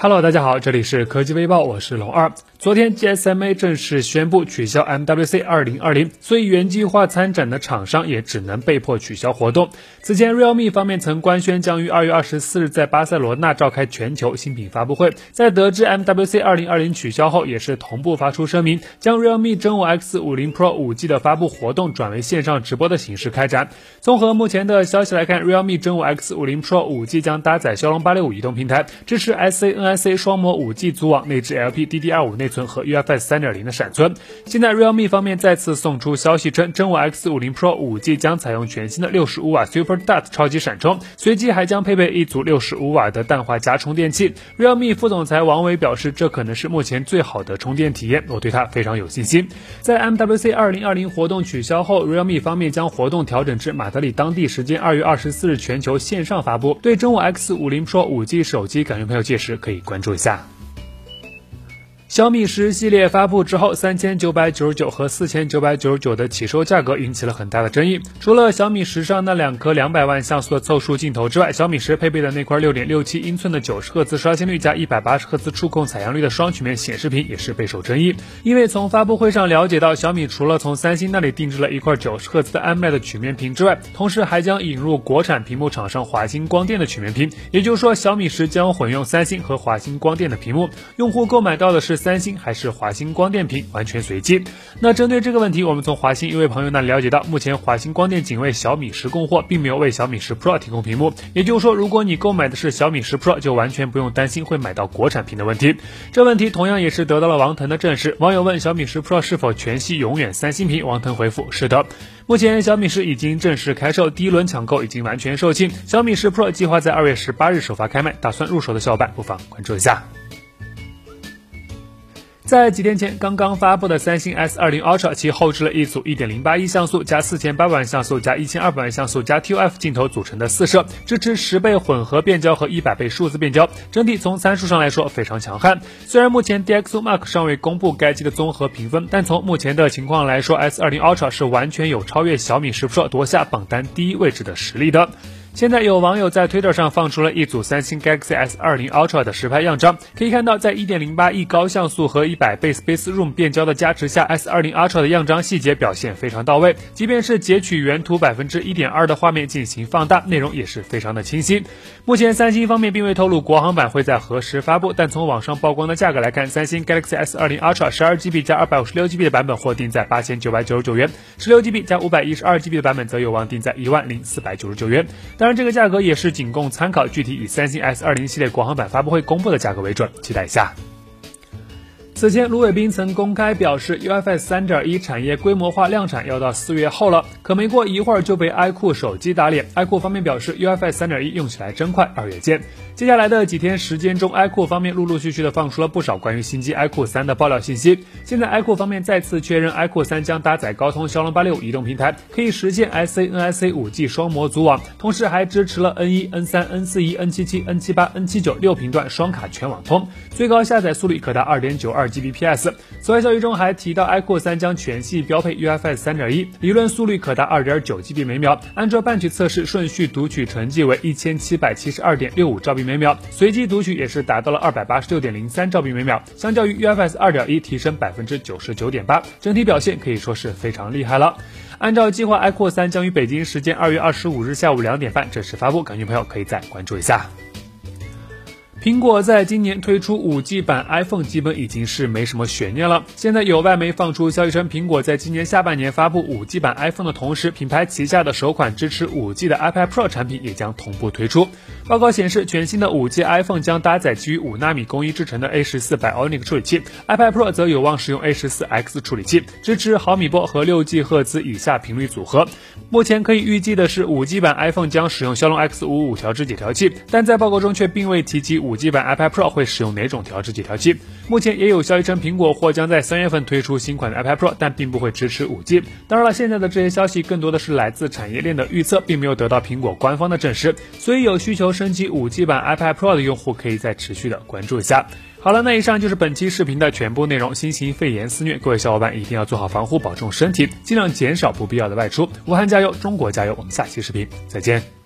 Hello，大家好，这里是科技微报，我是龙二。昨天 GSMA 正式宣布取消 MWC 2020，所以原计划参展的厂商也只能被迫取消活动。此前，Realme 方面曾官宣将于二月二十四日在巴塞罗那召开全球新品发布会，在得知 MWC 2020取消后，也是同步发出声明，将 Realme 真我 X50 Pro 5G 的发布活动转为线上直播的形式开展。综合目前的消息来看，Realme 真我 X50 Pro 5G 将搭载骁龙八六五移动平台，支持 SAN。IC 双模 5G 组网内置 LPDDR5 内存和 UFS 3.0的闪存。现在 Realme 方面再次送出消息称，真我 X50 Pro 5G 将采用全新的65瓦 Super Dart 超级闪充，随机还将配备一组65瓦的氮化镓充电器。Realme 副总裁王伟表示，这可能是目前最好的充电体验，我对它非常有信心。在 MWC 2020活动取消后，Realme 方面将活动调整至马德里当地时间2月24日全球线上发布。对真我 X50 Pro 5G 手机感兴趣朋友，届时可以。关注一下。小米十系列发布之后，三千九百九十九和四千九百九十九的起售价格引起了很大的争议。除了小米十上那两颗两百万像素的凑数镜头之外，小米十配备的那块六点六七英寸的九十赫兹刷新率加一百八十赫兹触控采样率的双曲面显示屏也是备受争议。因为从发布会上了解到，小米除了从三星那里定制了一块九十赫兹的 AMOLED 曲面屏之外，同时还将引入国产屏幕厂商华星光电的曲面屏。也就是说，小米十将混用三星和华星光电的屏幕，用户购买到的是。三星还是华星光电屏完全随机。那针对这个问题，我们从华星一位朋友那里了解到，目前华星光电仅为小米十供货，并没有为小米十 Pro 提供屏幕。也就是说，如果你购买的是小米十 Pro，就完全不用担心会买到国产屏的问题。这问题同样也是得到了王腾的证实。网友问小米十 Pro 是否全系永远三星屏，王腾回复是的。目前小米十已经正式开售，第一轮抢购已经完全售罄。小米十 Pro 计划在二月十八日首发开卖，打算入手的小伙伴不妨关注一下。在几天前刚刚发布的三星 S20 Ultra，其后置了一组1.08亿像素加4800万像素加1200万像素加 ToF 镜头组成的四摄，支持十倍混合变焦和一百倍数字变焦，整体从参数上来说非常强悍。虽然目前 DxOMark 尚未公布该机的综合评分，但从目前的情况来说，S20 Ultra 是完全有超越小米十 Pro 夺下榜单第一位置的实力的。现在有网友在 Twitter 上放出了一组三星 Galaxy S20 Ultra 的实拍样张，可以看到，在1.08亿高像素和100倍 Space Room 变焦的加持下，S20 Ultra 的样张细节表现非常到位。即便是截取原图百分之一点二的画面进行放大，内容也是非常的清晰。目前三星方面并未透露国行版会在何时发布，但从网上曝光的价格来看，三星 Galaxy S20 Ultra 12GB 加 256GB 的版本或定在八千九百九十九元，16GB 加 512GB 的版本则有望定在一万零四百九十九元。当当然，这个价格也是仅供参考，具体以三星 S 二零系列国行版发布会公布的价格为准，期待一下。此前，卢伟斌曾公开表示，UFS 三点一产业规模化量产要到四月后了。可没过一会儿就被 iQOO 手机打脸。iQOO 方面表示，UFS 三点一用起来真快，二月见。接下来的几天时间中，iQOO 方面陆陆续续的放出了不少关于新机 iQOO 三的爆料信息。现在，iQOO 方面再次确认，iQOO 三将搭载高通骁龙八六五移动平台，可以实现 SANIC 五 G 双模组网，同时还支持了 N 一、N 三、N 四一、N 七七、N 七八、N 七九六频段双卡全网通，最高下载速率可达二点九二 Gbps。此外，消息中还提到，iQOO 三将全系标配 UFS 三点一，理论速率可达二点九 Gb 每秒。按照半曲测试，顺序读取成绩为一千七百七十二点六五兆 B 每秒，随机读取也是达到了二百八十六点零三兆 B 每秒，相较于 UFS 二点一提升百分之九十九点八，整体表现可以说是非常厉害了。按照计划，iQOO 三将于北京时间二月二十五日下午两点半正式发布，感兴趣朋友可以再关注一下。苹果在今年推出 5G 版 iPhone 基本已经是没什么悬念了。现在有外媒放出消息称，苹果在今年下半年发布 5G 版 iPhone 的同时，品牌旗下的首款支持 5G 的 iPad Pro 产品也将同步推出。报告显示，全新的 5G iPhone 将搭载基于5纳米工艺制成的 A14 Bionic 处理器，iPad Pro 则有望使用 A14X 处理器，支持毫米波和 6G 赫兹以下频率组合。目前可以预计的是，5G 版 iPhone 将使用骁龙 X55 调制解调器，但在报告中却并未提及 5G。G 版 iPad Pro 会使用哪种调制解调器。目前也有消息称，苹果或将在三月份推出新款的 iPad Pro，但并不会支持五 G。当然了，现在的这些消息更多的是来自产业链的预测，并没有得到苹果官方的证实。所以有需求升级五 G 版 iPad Pro 的用户，可以再持续的关注一下。好了，那以上就是本期视频的全部内容。新型肺炎肆虐，各位小伙伴一定要做好防护，保重身体，尽量减少不必要的外出。武汉加油，中国加油！我们下期视频再见。